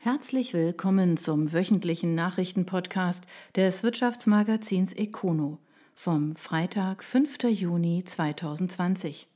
Herzlich willkommen zum wöchentlichen Nachrichtenpodcast des Wirtschaftsmagazins Econo vom Freitag, 5. Juni 2020.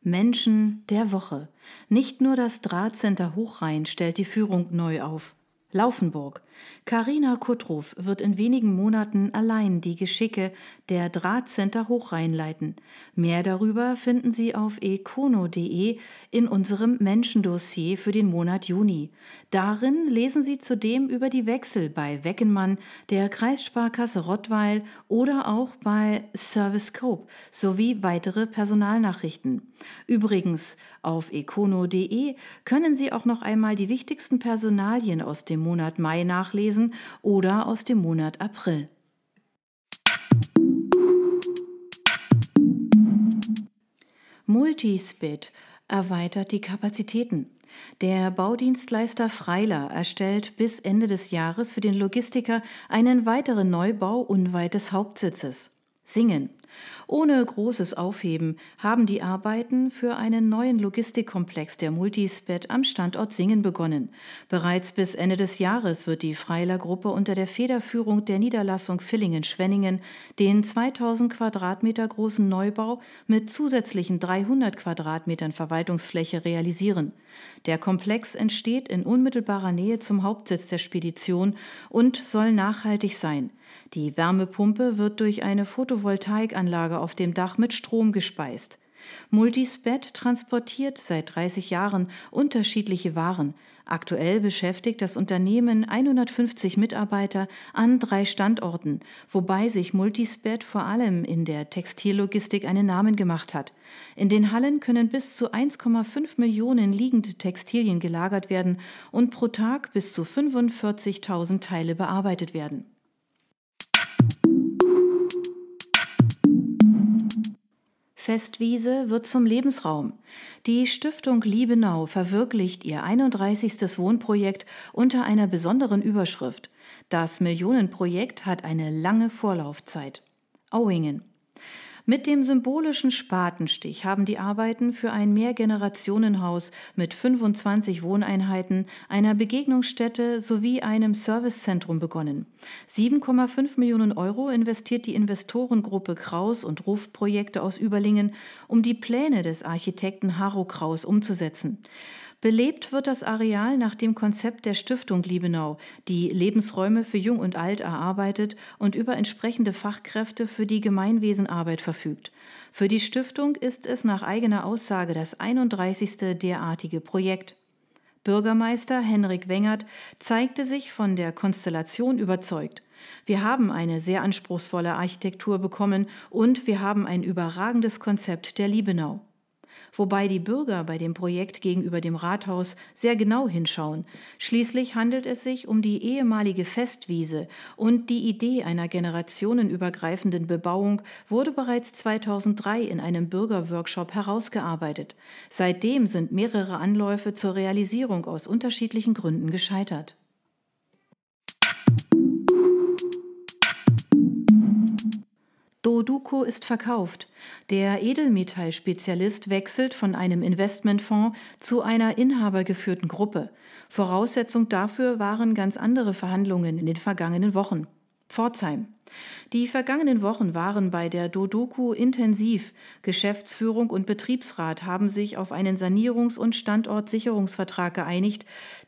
Menschen der Woche. Nicht nur das Drahtcenter Hochrhein stellt die Führung neu auf. Laufenburg. Karina Kuttrow wird in wenigen Monaten allein die Geschicke der Drahtcenter Hochrhein leiten. Mehr darüber finden Sie auf econo.de in unserem Menschendossier für den Monat Juni. Darin lesen Sie zudem über die Wechsel bei Weckenmann, der Kreissparkasse Rottweil oder auch bei Service Scope sowie weitere Personalnachrichten. Übrigens, auf econo.de können Sie auch noch einmal die wichtigsten Personalien aus dem Monat Mai nachlesen oder aus dem Monat April. Multispit erweitert die Kapazitäten. Der Baudienstleister Freiler erstellt bis Ende des Jahres für den Logistiker einen weiteren Neubau unweit des Hauptsitzes. Singen. Ohne großes Aufheben haben die Arbeiten für einen neuen Logistikkomplex der Multisped am Standort Singen begonnen. Bereits bis Ende des Jahres wird die Freiler Gruppe unter der Federführung der Niederlassung Villingen-Schwenningen den 2000 Quadratmeter großen Neubau mit zusätzlichen 300 Quadratmetern Verwaltungsfläche realisieren. Der Komplex entsteht in unmittelbarer Nähe zum Hauptsitz der Spedition und soll nachhaltig sein. Die Wärmepumpe wird durch eine Photovoltaikanlage auf dem Dach mit Strom gespeist. Multisped transportiert seit 30 Jahren unterschiedliche Waren. Aktuell beschäftigt das Unternehmen 150 Mitarbeiter an drei Standorten, wobei sich Multisped vor allem in der Textillogistik einen Namen gemacht hat. In den Hallen können bis zu 1,5 Millionen liegende Textilien gelagert werden und pro Tag bis zu 45.000 Teile bearbeitet werden. Festwiese wird zum Lebensraum. Die Stiftung Liebenau verwirklicht ihr 31. Wohnprojekt unter einer besonderen Überschrift. Das Millionenprojekt hat eine lange Vorlaufzeit. Auingen. Mit dem symbolischen Spatenstich haben die Arbeiten für ein Mehrgenerationenhaus mit 25 Wohneinheiten, einer Begegnungsstätte sowie einem Servicezentrum begonnen. 7,5 Millionen Euro investiert die Investorengruppe Kraus und Ruf Projekte aus Überlingen, um die Pläne des Architekten Haro Kraus umzusetzen. Belebt wird das Areal nach dem Konzept der Stiftung Liebenau, die Lebensräume für Jung und Alt erarbeitet und über entsprechende Fachkräfte für die Gemeinwesenarbeit verfügt. Für die Stiftung ist es nach eigener Aussage das 31. derartige Projekt. Bürgermeister Henrik Wengert zeigte sich von der Konstellation überzeugt. Wir haben eine sehr anspruchsvolle Architektur bekommen und wir haben ein überragendes Konzept der Liebenau wobei die Bürger bei dem Projekt gegenüber dem Rathaus sehr genau hinschauen. Schließlich handelt es sich um die ehemalige Festwiese und die Idee einer generationenübergreifenden Bebauung wurde bereits 2003 in einem Bürgerworkshop herausgearbeitet. Seitdem sind mehrere Anläufe zur Realisierung aus unterschiedlichen Gründen gescheitert. Doduco ist verkauft. Der Edelmetallspezialist wechselt von einem Investmentfonds zu einer inhabergeführten Gruppe. Voraussetzung dafür waren ganz andere Verhandlungen in den vergangenen Wochen. Pforzheim. Die vergangenen Wochen waren bei der Dodoku intensiv. Geschäftsführung und Betriebsrat haben sich auf einen Sanierungs- und Standortsicherungsvertrag geeinigt,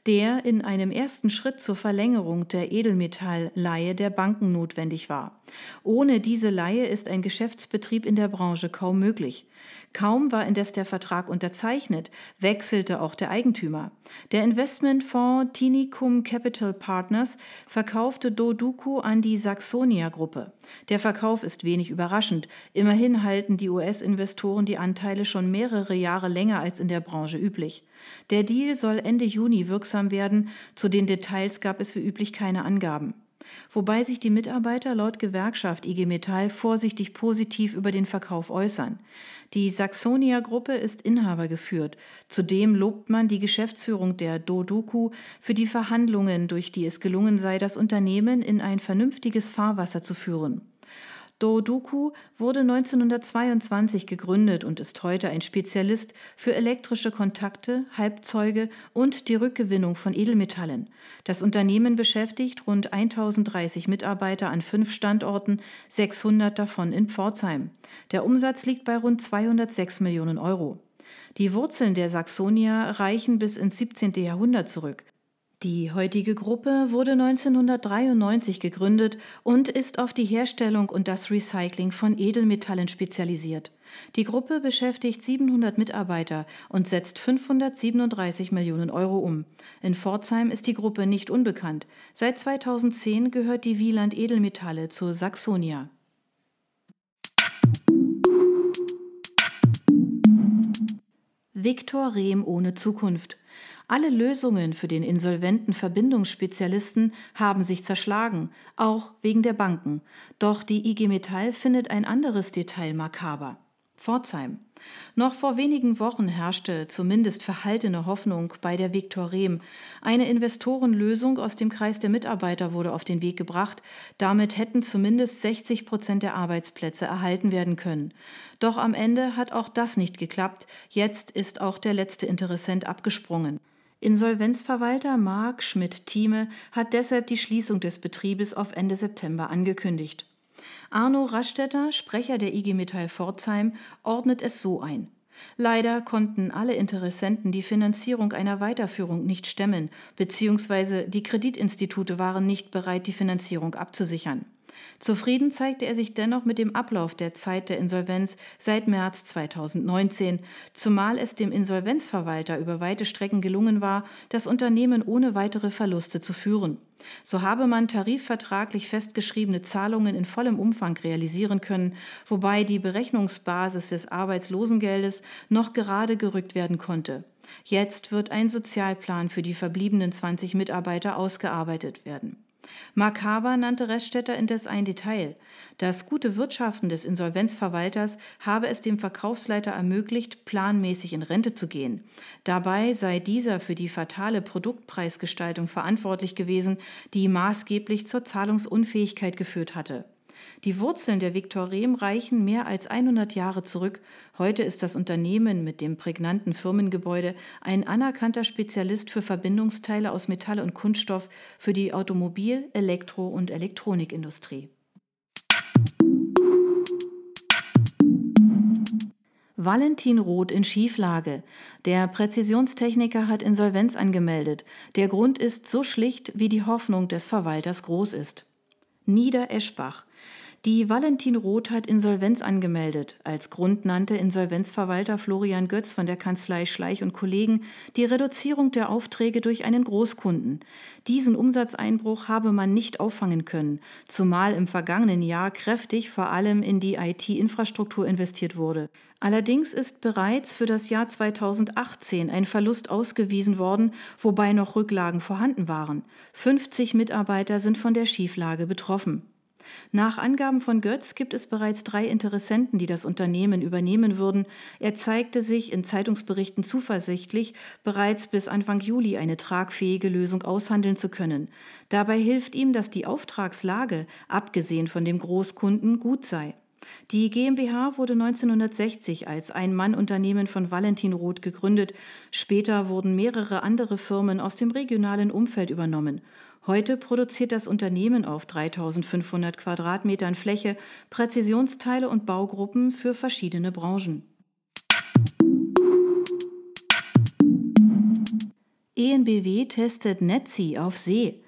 der in einem ersten Schritt zur Verlängerung der Edelmetallleihe der Banken notwendig war. Ohne diese Leihe ist ein Geschäftsbetrieb in der Branche kaum möglich. Kaum war indes der Vertrag unterzeichnet, wechselte auch der Eigentümer. Der Investmentfonds Tinicum Capital Partners verkaufte Doduku an die Saxonia-Gruppe. Der Verkauf ist wenig überraschend. Immerhin halten die US-Investoren die Anteile schon mehrere Jahre länger als in der Branche üblich. Der Deal soll Ende Juni wirksam werden. Zu den Details gab es wie üblich keine Angaben wobei sich die Mitarbeiter laut Gewerkschaft IG Metall vorsichtig positiv über den Verkauf äußern. Die Saxonia-Gruppe ist Inhaber geführt. Zudem lobt man die Geschäftsführung der Dodoku für die Verhandlungen, durch die es gelungen sei, das Unternehmen in ein vernünftiges Fahrwasser zu führen. Dodoku wurde 1922 gegründet und ist heute ein Spezialist für elektrische Kontakte, Halbzeuge und die Rückgewinnung von Edelmetallen. Das Unternehmen beschäftigt rund 1030 Mitarbeiter an fünf Standorten, 600 davon in Pforzheim. Der Umsatz liegt bei rund 206 Millionen Euro. Die Wurzeln der Saxonia reichen bis ins 17. Jahrhundert zurück. Die heutige Gruppe wurde 1993 gegründet und ist auf die Herstellung und das Recycling von Edelmetallen spezialisiert. Die Gruppe beschäftigt 700 Mitarbeiter und setzt 537 Millionen Euro um. In Pforzheim ist die Gruppe nicht unbekannt. Seit 2010 gehört die Wieland Edelmetalle zur Saxonia. Viktor Rehm ohne Zukunft. Alle Lösungen für den insolventen Verbindungsspezialisten haben sich zerschlagen, auch wegen der Banken. Doch die IG Metall findet ein anderes Detail makaber. Pforzheim. Noch vor wenigen Wochen herrschte zumindest verhaltene Hoffnung bei der Viktor Rehm. Eine Investorenlösung aus dem Kreis der Mitarbeiter wurde auf den Weg gebracht. Damit hätten zumindest 60 Prozent der Arbeitsplätze erhalten werden können. Doch am Ende hat auch das nicht geklappt. Jetzt ist auch der letzte Interessent abgesprungen. Insolvenzverwalter Marc Schmidt-Thieme hat deshalb die Schließung des Betriebes auf Ende September angekündigt. Arno Rastetter, Sprecher der IG Metall Pforzheim, ordnet es so ein. Leider konnten alle Interessenten die Finanzierung einer Weiterführung nicht stemmen, beziehungsweise die Kreditinstitute waren nicht bereit, die Finanzierung abzusichern. Zufrieden zeigte er sich dennoch mit dem Ablauf der Zeit der Insolvenz seit März 2019, zumal es dem Insolvenzverwalter über weite Strecken gelungen war, das Unternehmen ohne weitere Verluste zu führen. So habe man tarifvertraglich festgeschriebene Zahlungen in vollem Umfang realisieren können, wobei die Berechnungsbasis des Arbeitslosengeldes noch gerade gerückt werden konnte. Jetzt wird ein Sozialplan für die verbliebenen 20 Mitarbeiter ausgearbeitet werden. Mark Haber nannte Reststätter indes ein Detail. Das gute Wirtschaften des Insolvenzverwalters habe es dem Verkaufsleiter ermöglicht, planmäßig in Rente zu gehen. Dabei sei dieser für die fatale Produktpreisgestaltung verantwortlich gewesen, die maßgeblich zur Zahlungsunfähigkeit geführt hatte. Die Wurzeln der Viktor Rehm reichen mehr als 100 Jahre zurück. Heute ist das Unternehmen mit dem prägnanten Firmengebäude ein anerkannter Spezialist für Verbindungsteile aus Metall und Kunststoff für die Automobil-, Elektro- und Elektronikindustrie. Valentin Roth in Schieflage. Der Präzisionstechniker hat Insolvenz angemeldet. Der Grund ist so schlicht, wie die Hoffnung des Verwalters groß ist. Nieder-Eschbach. Die Valentin Roth hat Insolvenz angemeldet. Als Grund nannte Insolvenzverwalter Florian Götz von der Kanzlei Schleich und Kollegen die Reduzierung der Aufträge durch einen Großkunden. Diesen Umsatzeinbruch habe man nicht auffangen können, zumal im vergangenen Jahr kräftig vor allem in die IT-Infrastruktur investiert wurde. Allerdings ist bereits für das Jahr 2018 ein Verlust ausgewiesen worden, wobei noch Rücklagen vorhanden waren. 50 Mitarbeiter sind von der Schieflage betroffen. Nach Angaben von Götz gibt es bereits drei Interessenten, die das Unternehmen übernehmen würden. Er zeigte sich in Zeitungsberichten zuversichtlich, bereits bis Anfang Juli eine tragfähige Lösung aushandeln zu können. Dabei hilft ihm, dass die Auftragslage, abgesehen von dem Großkunden, gut sei. Die GmbH wurde 1960 als Ein-Mann-Unternehmen von Valentin Roth gegründet. Später wurden mehrere andere Firmen aus dem regionalen Umfeld übernommen. Heute produziert das Unternehmen auf 3500 Quadratmetern Fläche Präzisionsteile und Baugruppen für verschiedene Branchen. ENBW testet Netzi auf See.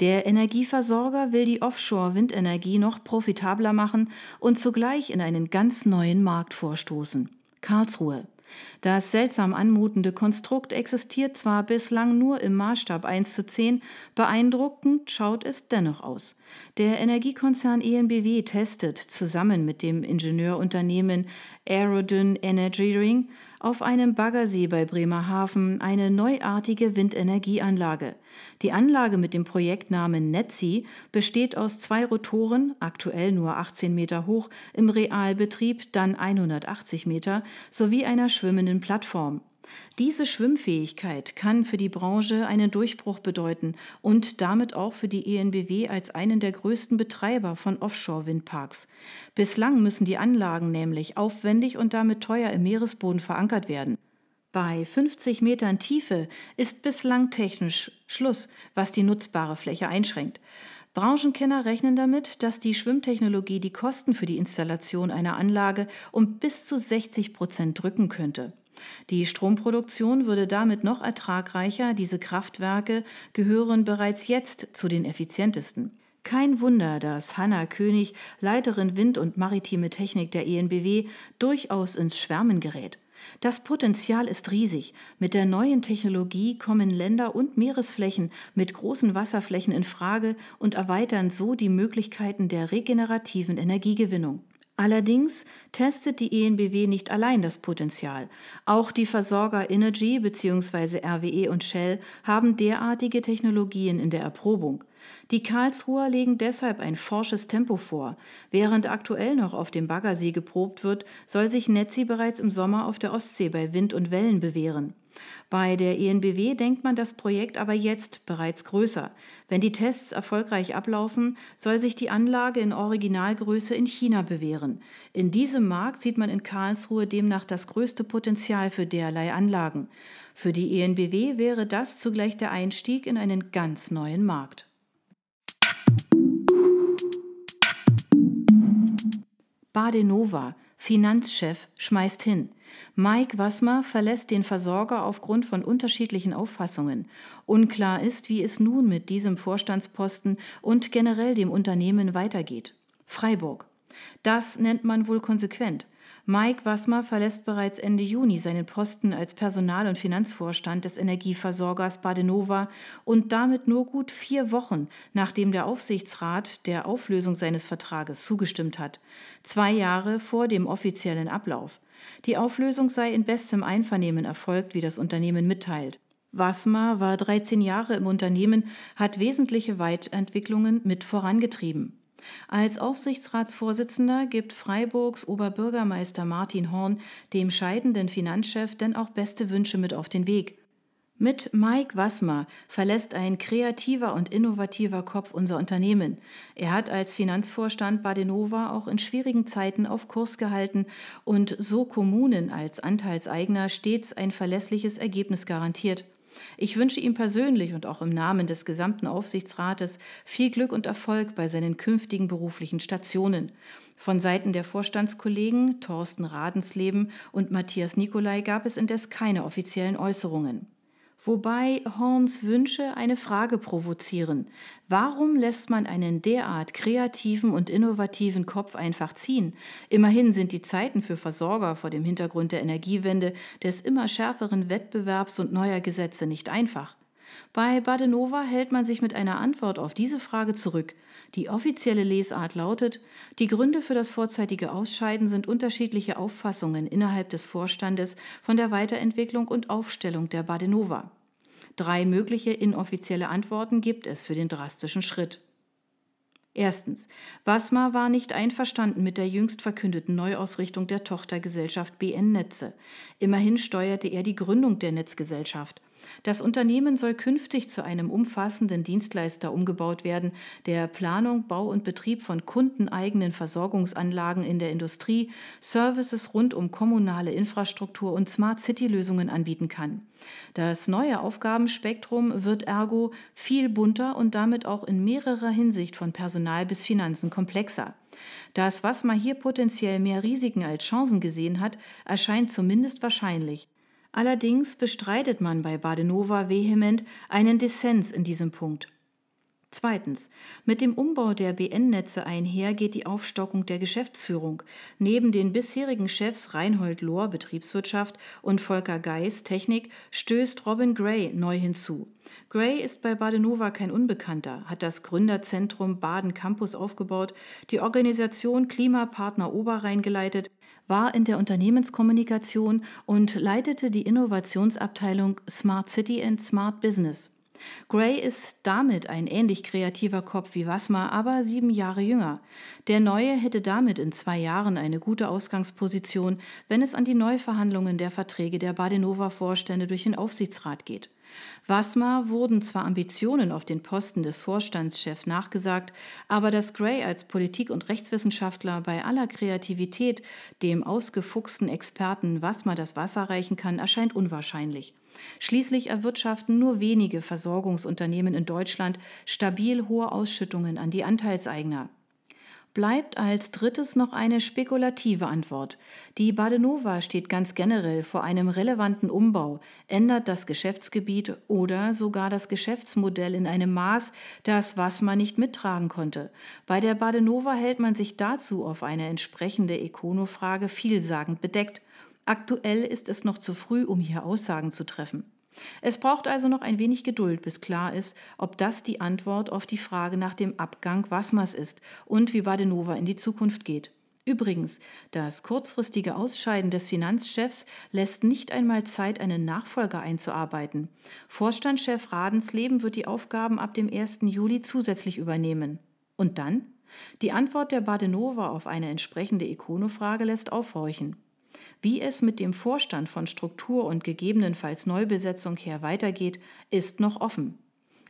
Der Energieversorger will die Offshore-Windenergie noch profitabler machen und zugleich in einen ganz neuen Markt vorstoßen. Karlsruhe. Das seltsam anmutende Konstrukt existiert zwar bislang nur im Maßstab 1 zu 10, beeindruckend schaut es dennoch aus. Der Energiekonzern ENBW testet zusammen mit dem Ingenieurunternehmen Aerodyn Energy Ring auf einem Baggersee bei Bremerhaven eine neuartige Windenergieanlage. Die Anlage mit dem Projektnamen Netzi besteht aus zwei Rotoren, aktuell nur 18 Meter hoch, im Realbetrieb dann 180 Meter, sowie einer schwimmenden Plattform. Diese Schwimmfähigkeit kann für die Branche einen Durchbruch bedeuten und damit auch für die ENBW als einen der größten Betreiber von Offshore-Windparks. Bislang müssen die Anlagen nämlich aufwendig und damit teuer im Meeresboden verankert werden. Bei 50 Metern Tiefe ist bislang technisch Schluss, was die nutzbare Fläche einschränkt. Branchenkenner rechnen damit, dass die Schwimmtechnologie die Kosten für die Installation einer Anlage um bis zu 60 Prozent drücken könnte. Die Stromproduktion würde damit noch ertragreicher, diese Kraftwerke gehören bereits jetzt zu den effizientesten. Kein Wunder, dass Hanna König, Leiterin Wind- und Maritime Technik der ENBW, durchaus ins Schwärmen gerät. Das Potenzial ist riesig. Mit der neuen Technologie kommen Länder und Meeresflächen mit großen Wasserflächen in Frage und erweitern so die Möglichkeiten der regenerativen Energiegewinnung. Allerdings testet die ENBW nicht allein das Potenzial. Auch die Versorger Energy bzw. RWE und Shell haben derartige Technologien in der Erprobung. Die Karlsruher legen deshalb ein forsches Tempo vor. Während aktuell noch auf dem Baggersee geprobt wird, soll sich Netzi bereits im Sommer auf der Ostsee bei Wind und Wellen bewähren. Bei der ENBW denkt man das Projekt aber jetzt bereits größer. Wenn die Tests erfolgreich ablaufen, soll sich die Anlage in Originalgröße in China bewähren. In diesem Markt sieht man in Karlsruhe demnach das größte Potenzial für derlei Anlagen. Für die ENBW wäre das zugleich der Einstieg in einen ganz neuen Markt. Badenova, Finanzchef, schmeißt hin. Mike Wassmer verlässt den Versorger aufgrund von unterschiedlichen Auffassungen. Unklar ist, wie es nun mit diesem Vorstandsposten und generell dem Unternehmen weitergeht. Freiburg. Das nennt man wohl konsequent. Mike Wassmer verlässt bereits Ende Juni seinen Posten als Personal- und Finanzvorstand des Energieversorgers Badenova und damit nur gut vier Wochen, nachdem der Aufsichtsrat der Auflösung seines Vertrages zugestimmt hat. Zwei Jahre vor dem offiziellen Ablauf. Die Auflösung sei in bestem Einvernehmen erfolgt, wie das Unternehmen mitteilt. Wassmer war 13 Jahre im Unternehmen, hat wesentliche Weitentwicklungen mit vorangetrieben. Als Aufsichtsratsvorsitzender gibt Freiburgs Oberbürgermeister Martin Horn dem scheidenden Finanzchef denn auch beste Wünsche mit auf den Weg. Mit Mike Wassmer verlässt ein kreativer und innovativer Kopf unser Unternehmen. Er hat als Finanzvorstand Badenova auch in schwierigen Zeiten auf Kurs gehalten und so Kommunen als Anteilseigner stets ein verlässliches Ergebnis garantiert. Ich wünsche ihm persönlich und auch im Namen des gesamten Aufsichtsrates viel Glück und Erfolg bei seinen künftigen beruflichen Stationen. Von Seiten der Vorstandskollegen Thorsten Radensleben und Matthias Nicolai gab es indes keine offiziellen Äußerungen. Wobei Horns Wünsche eine Frage provozieren. Warum lässt man einen derart kreativen und innovativen Kopf einfach ziehen? Immerhin sind die Zeiten für Versorger vor dem Hintergrund der Energiewende, des immer schärferen Wettbewerbs und neuer Gesetze nicht einfach. Bei Badenova hält man sich mit einer Antwort auf diese Frage zurück. Die offizielle Lesart lautet, die Gründe für das vorzeitige Ausscheiden sind unterschiedliche Auffassungen innerhalb des Vorstandes von der Weiterentwicklung und Aufstellung der Badenova. Drei mögliche inoffizielle Antworten gibt es für den drastischen Schritt. Erstens. Wasmar war nicht einverstanden mit der jüngst verkündeten Neuausrichtung der Tochtergesellschaft BN Netze. Immerhin steuerte er die Gründung der Netzgesellschaft. Das Unternehmen soll künftig zu einem umfassenden Dienstleister umgebaut werden, der Planung, Bau und Betrieb von kundeneigenen Versorgungsanlagen in der Industrie, Services rund um kommunale Infrastruktur und Smart City-Lösungen anbieten kann. Das neue Aufgabenspektrum wird ergo viel bunter und damit auch in mehrerer Hinsicht von Personal bis Finanzen komplexer. Das, was man hier potenziell mehr Risiken als Chancen gesehen hat, erscheint zumindest wahrscheinlich. Allerdings bestreitet man bei Badenova vehement einen Dissens in diesem Punkt. Zweitens. Mit dem Umbau der BN-Netze einher geht die Aufstockung der Geschäftsführung. Neben den bisherigen Chefs Reinhold Lohr Betriebswirtschaft und Volker Geis Technik stößt Robin Gray neu hinzu. Gray ist bei Badenova kein Unbekannter, hat das Gründerzentrum Baden Campus aufgebaut, die Organisation Klimapartner Oberrhein geleitet, war in der Unternehmenskommunikation und leitete die Innovationsabteilung Smart City and Smart Business. Gray ist damit ein ähnlich kreativer Kopf wie Wasmer, aber sieben Jahre jünger. Der Neue hätte damit in zwei Jahren eine gute Ausgangsposition, wenn es an die Neuverhandlungen der Verträge der Badenova-Vorstände durch den Aufsichtsrat geht. Wasmer wurden zwar Ambitionen auf den Posten des Vorstandschefs nachgesagt, aber dass Gray als Politik- und Rechtswissenschaftler bei aller Kreativität dem ausgefuchsten Experten Wasmer das Wasser reichen kann, erscheint unwahrscheinlich. Schließlich erwirtschaften nur wenige Versorgungsunternehmen in Deutschland stabil hohe Ausschüttungen an die Anteilseigner. Bleibt als drittes noch eine spekulative Antwort. Die Badenova steht ganz generell vor einem relevanten Umbau, ändert das Geschäftsgebiet oder sogar das Geschäftsmodell in einem Maß, das was man nicht mittragen konnte. Bei der Badenova hält man sich dazu auf eine entsprechende Econo-Frage vielsagend bedeckt. Aktuell ist es noch zu früh, um hier Aussagen zu treffen. Es braucht also noch ein wenig Geduld, bis klar ist, ob das die Antwort auf die Frage nach dem Abgang Wasmers ist und wie Badenova in die Zukunft geht. Übrigens, das kurzfristige Ausscheiden des Finanzchefs lässt nicht einmal Zeit, einen Nachfolger einzuarbeiten. Vorstandschef Radensleben wird die Aufgaben ab dem 1. Juli zusätzlich übernehmen. Und dann? Die Antwort der Badenova auf eine entsprechende Ikonofrage lässt aufhorchen. Wie es mit dem Vorstand von Struktur und gegebenenfalls Neubesetzung her weitergeht, ist noch offen.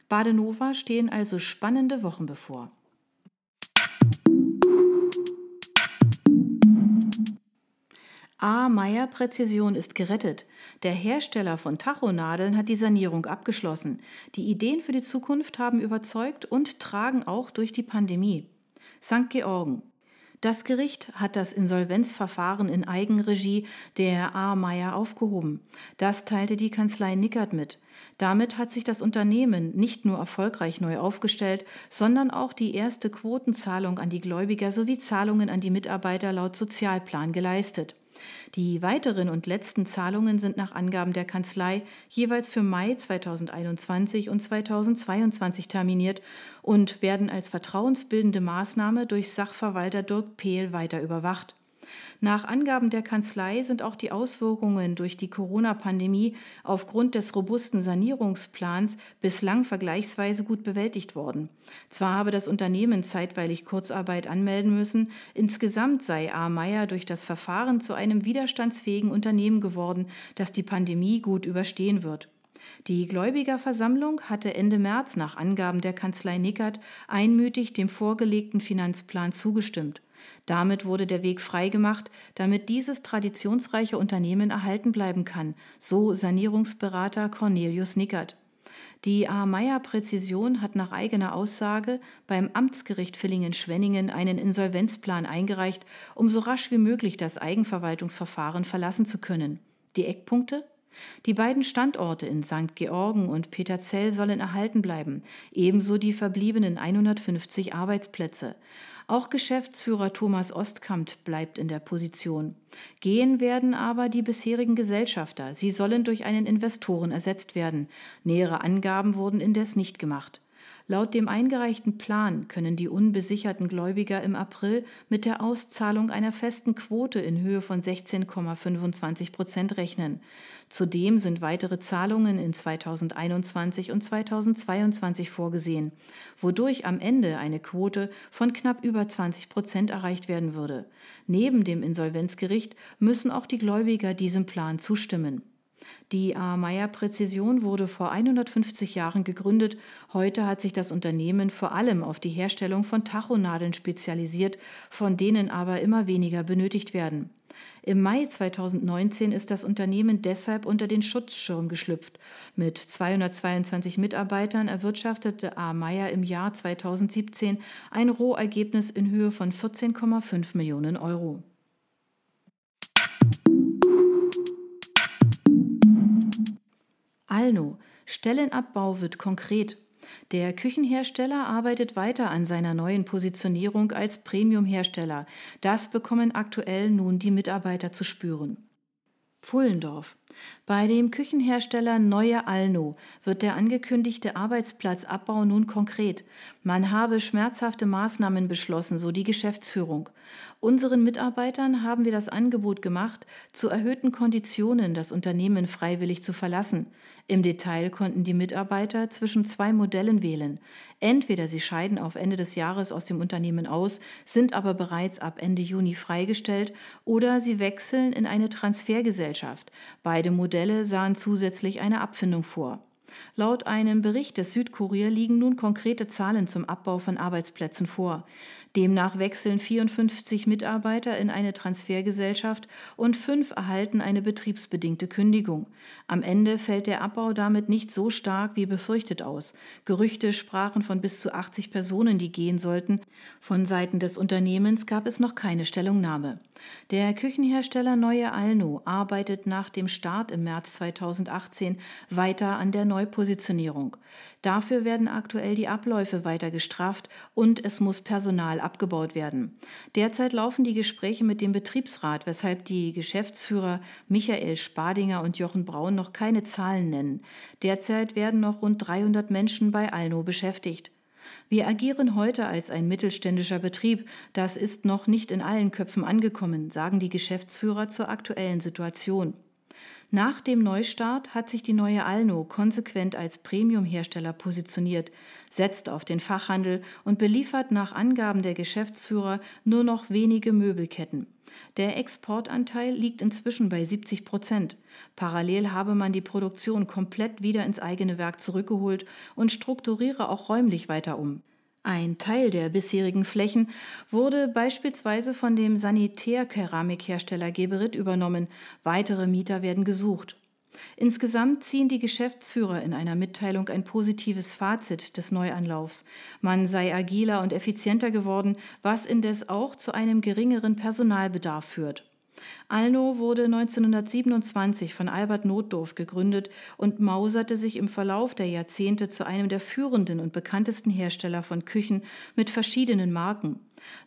Badenova stehen also spannende Wochen bevor. A. Meyer Präzision ist gerettet. Der Hersteller von Tachonadeln hat die Sanierung abgeschlossen. Die Ideen für die Zukunft haben überzeugt und tragen auch durch die Pandemie. St. Georgen. Das Gericht hat das Insolvenzverfahren in Eigenregie der A. Meyer aufgehoben. Das teilte die Kanzlei Nickert mit. Damit hat sich das Unternehmen nicht nur erfolgreich neu aufgestellt, sondern auch die erste Quotenzahlung an die Gläubiger sowie Zahlungen an die Mitarbeiter laut Sozialplan geleistet. Die weiteren und letzten Zahlungen sind nach Angaben der Kanzlei jeweils für Mai 2021 und 2022 terminiert und werden als vertrauensbildende Maßnahme durch Sachverwalter Dirk Pehl weiter überwacht. Nach Angaben der Kanzlei sind auch die Auswirkungen durch die Corona-Pandemie aufgrund des robusten Sanierungsplans bislang vergleichsweise gut bewältigt worden. Zwar habe das Unternehmen zeitweilig Kurzarbeit anmelden müssen, insgesamt sei A. Meyer durch das Verfahren zu einem widerstandsfähigen Unternehmen geworden, das die Pandemie gut überstehen wird. Die Gläubigerversammlung hatte Ende März nach Angaben der Kanzlei Nickert einmütig dem vorgelegten Finanzplan zugestimmt. Damit wurde der Weg freigemacht, damit dieses traditionsreiche Unternehmen erhalten bleiben kann, so Sanierungsberater Cornelius Nickert. Die A. Meyer Präzision hat nach eigener Aussage beim Amtsgericht Villingen-Schwenningen einen Insolvenzplan eingereicht, um so rasch wie möglich das Eigenverwaltungsverfahren verlassen zu können. Die Eckpunkte? Die beiden Standorte in St. Georgen und Peterzell sollen erhalten bleiben, ebenso die verbliebenen 150 Arbeitsplätze. Auch Geschäftsführer Thomas Ostkamp bleibt in der Position. Gehen werden aber die bisherigen Gesellschafter. Sie sollen durch einen Investoren ersetzt werden. Nähere Angaben wurden indes nicht gemacht. Laut dem eingereichten Plan können die unbesicherten Gläubiger im April mit der Auszahlung einer festen Quote in Höhe von 16,25 Prozent rechnen. Zudem sind weitere Zahlungen in 2021 und 2022 vorgesehen, wodurch am Ende eine Quote von knapp über 20 Prozent erreicht werden würde. Neben dem Insolvenzgericht müssen auch die Gläubiger diesem Plan zustimmen. Die A. Meyer Präzision wurde vor 150 Jahren gegründet. Heute hat sich das Unternehmen vor allem auf die Herstellung von Tachonadeln spezialisiert, von denen aber immer weniger benötigt werden. Im Mai 2019 ist das Unternehmen deshalb unter den Schutzschirm geschlüpft. Mit 222 Mitarbeitern erwirtschaftete A. Meyer im Jahr 2017 ein Rohergebnis in Höhe von 14,5 Millionen Euro. Alno. Stellenabbau wird konkret. Der Küchenhersteller arbeitet weiter an seiner neuen Positionierung als Premiumhersteller. Das bekommen aktuell nun die Mitarbeiter zu spüren. Pfullendorf. Bei dem Küchenhersteller Neue Alno wird der angekündigte Arbeitsplatzabbau nun konkret. Man habe schmerzhafte Maßnahmen beschlossen, so die Geschäftsführung. Unseren Mitarbeitern haben wir das Angebot gemacht, zu erhöhten Konditionen das Unternehmen freiwillig zu verlassen. Im Detail konnten die Mitarbeiter zwischen zwei Modellen wählen. Entweder sie scheiden auf Ende des Jahres aus dem Unternehmen aus, sind aber bereits ab Ende Juni freigestellt, oder sie wechseln in eine Transfergesellschaft. Beide Modelle sahen zusätzlich eine Abfindung vor. Laut einem Bericht des Südkurier liegen nun konkrete Zahlen zum Abbau von Arbeitsplätzen vor. Demnach wechseln 54 Mitarbeiter in eine Transfergesellschaft und fünf erhalten eine betriebsbedingte Kündigung. Am Ende fällt der Abbau damit nicht so stark wie befürchtet aus. Gerüchte sprachen von bis zu 80 Personen, die gehen sollten. Von Seiten des Unternehmens gab es noch keine Stellungnahme. Der Küchenhersteller Neue Alno arbeitet nach dem Start im März 2018 weiter an der Neupositionierung. Dafür werden aktuell die Abläufe weiter gestrafft und es muss Personal abgebaut werden. Derzeit laufen die Gespräche mit dem Betriebsrat, weshalb die Geschäftsführer Michael Spadinger und Jochen Braun noch keine Zahlen nennen. Derzeit werden noch rund 300 Menschen bei Alno beschäftigt. Wir agieren heute als ein mittelständischer Betrieb. Das ist noch nicht in allen Köpfen angekommen, sagen die Geschäftsführer zur aktuellen Situation. Nach dem Neustart hat sich die neue Alno konsequent als Premium-Hersteller positioniert, setzt auf den Fachhandel und beliefert nach Angaben der Geschäftsführer nur noch wenige Möbelketten. Der Exportanteil liegt inzwischen bei 70 Prozent. Parallel habe man die Produktion komplett wieder ins eigene Werk zurückgeholt und strukturiere auch räumlich weiter um. Ein Teil der bisherigen Flächen wurde beispielsweise von dem Sanitärkeramikhersteller Geberit übernommen. Weitere Mieter werden gesucht. Insgesamt ziehen die Geschäftsführer in einer Mitteilung ein positives Fazit des Neuanlaufs. Man sei agiler und effizienter geworden, was indes auch zu einem geringeren Personalbedarf führt. Alno wurde 1927 von Albert Notdorf gegründet und mauserte sich im Verlauf der Jahrzehnte zu einem der führenden und bekanntesten Hersteller von Küchen mit verschiedenen Marken.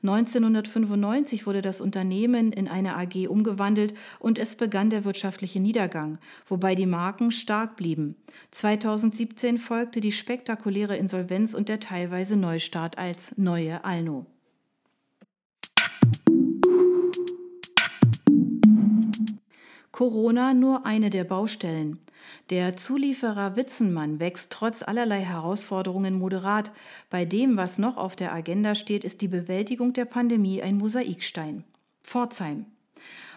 1995 wurde das Unternehmen in eine AG umgewandelt und es begann der wirtschaftliche Niedergang, wobei die Marken stark blieben. 2017 folgte die spektakuläre Insolvenz und der teilweise Neustart als neue Alno. Corona nur eine der Baustellen. Der Zulieferer Witzenmann wächst trotz allerlei Herausforderungen moderat. Bei dem, was noch auf der Agenda steht, ist die Bewältigung der Pandemie ein Mosaikstein. Pforzheim.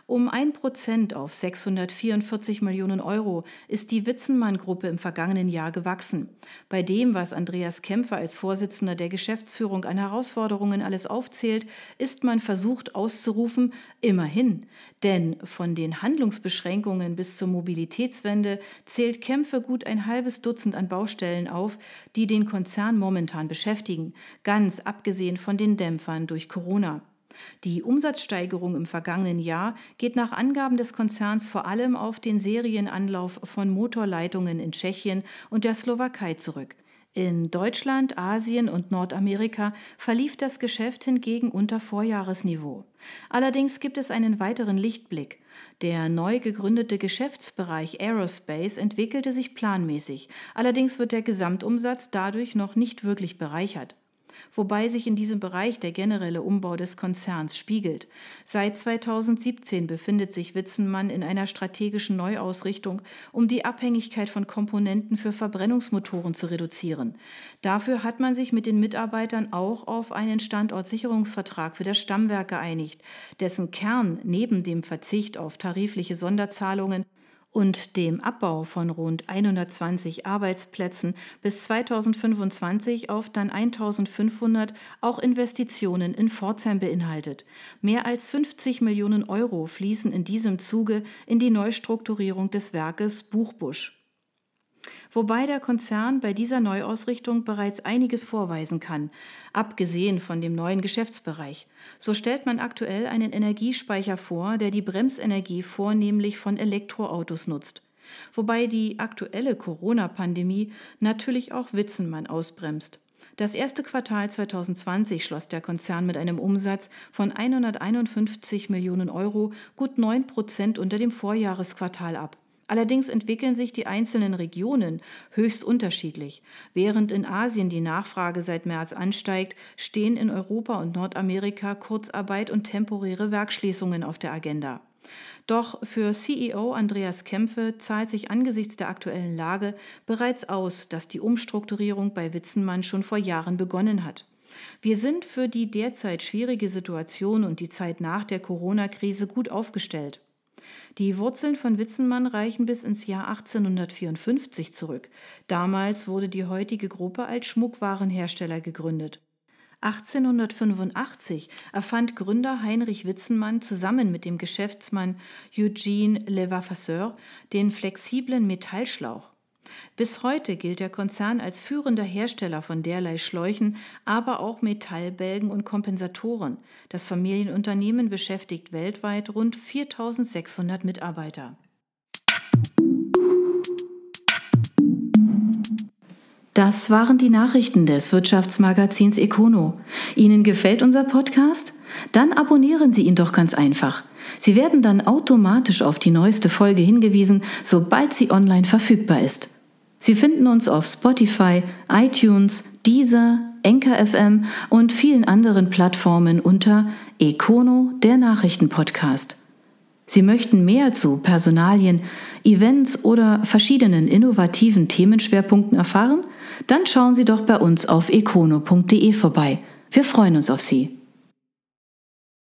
Um ein Prozent auf 644 Millionen Euro ist die Witzenmann-Gruppe im vergangenen Jahr gewachsen. Bei dem, was Andreas Kämpfer als Vorsitzender der Geschäftsführung an Herausforderungen alles aufzählt, ist man versucht auszurufen, immerhin. Denn von den Handlungsbeschränkungen bis zur Mobilitätswende zählt Kämpfer gut ein halbes Dutzend an Baustellen auf, die den Konzern momentan beschäftigen, ganz abgesehen von den Dämpfern durch Corona. Die Umsatzsteigerung im vergangenen Jahr geht nach Angaben des Konzerns vor allem auf den Serienanlauf von Motorleitungen in Tschechien und der Slowakei zurück. In Deutschland, Asien und Nordamerika verlief das Geschäft hingegen unter Vorjahresniveau. Allerdings gibt es einen weiteren Lichtblick. Der neu gegründete Geschäftsbereich Aerospace entwickelte sich planmäßig, allerdings wird der Gesamtumsatz dadurch noch nicht wirklich bereichert wobei sich in diesem Bereich der generelle Umbau des Konzerns spiegelt. Seit 2017 befindet sich Witzenmann in einer strategischen Neuausrichtung, um die Abhängigkeit von Komponenten für Verbrennungsmotoren zu reduzieren. Dafür hat man sich mit den Mitarbeitern auch auf einen Standortsicherungsvertrag für das Stammwerk geeinigt, dessen Kern neben dem Verzicht auf tarifliche Sonderzahlungen und dem Abbau von rund 120 Arbeitsplätzen bis 2025 auf dann 1500 auch Investitionen in Pforzheim beinhaltet. Mehr als 50 Millionen Euro fließen in diesem Zuge in die Neustrukturierung des Werkes Buchbusch wobei der Konzern bei dieser Neuausrichtung bereits einiges vorweisen kann, abgesehen von dem neuen Geschäftsbereich. So stellt man aktuell einen Energiespeicher vor, der die Bremsenergie vornehmlich von Elektroautos nutzt. Wobei die aktuelle Corona-Pandemie natürlich auch Witzenmann ausbremst. Das erste Quartal 2020 schloss der Konzern mit einem Umsatz von 151 Millionen Euro, gut 9 Prozent unter dem Vorjahresquartal ab. Allerdings entwickeln sich die einzelnen Regionen höchst unterschiedlich. Während in Asien die Nachfrage seit März ansteigt, stehen in Europa und Nordamerika Kurzarbeit und temporäre Werkschließungen auf der Agenda. Doch für CEO Andreas Kämpfe zahlt sich angesichts der aktuellen Lage bereits aus, dass die Umstrukturierung bei Witzenmann schon vor Jahren begonnen hat. Wir sind für die derzeit schwierige Situation und die Zeit nach der Corona-Krise gut aufgestellt. Die Wurzeln von Witzenmann reichen bis ins Jahr 1854 zurück. Damals wurde die heutige Gruppe als Schmuckwarenhersteller gegründet. 1885 erfand Gründer Heinrich Witzenmann zusammen mit dem Geschäftsmann Eugene Levasseur den flexiblen Metallschlauch. Bis heute gilt der Konzern als führender Hersteller von derlei Schläuchen, aber auch Metallbälgen und Kompensatoren. Das Familienunternehmen beschäftigt weltweit rund 4600 Mitarbeiter. Das waren die Nachrichten des Wirtschaftsmagazins Econo. Ihnen gefällt unser Podcast? Dann abonnieren Sie ihn doch ganz einfach. Sie werden dann automatisch auf die neueste Folge hingewiesen, sobald sie online verfügbar ist. Sie finden uns auf Spotify, iTunes, Deezer, Enker FM und vielen anderen Plattformen unter Econo, der Nachrichtenpodcast. Sie möchten mehr zu Personalien, Events oder verschiedenen innovativen Themenschwerpunkten erfahren? Dann schauen Sie doch bei uns auf econo.de vorbei. Wir freuen uns auf Sie.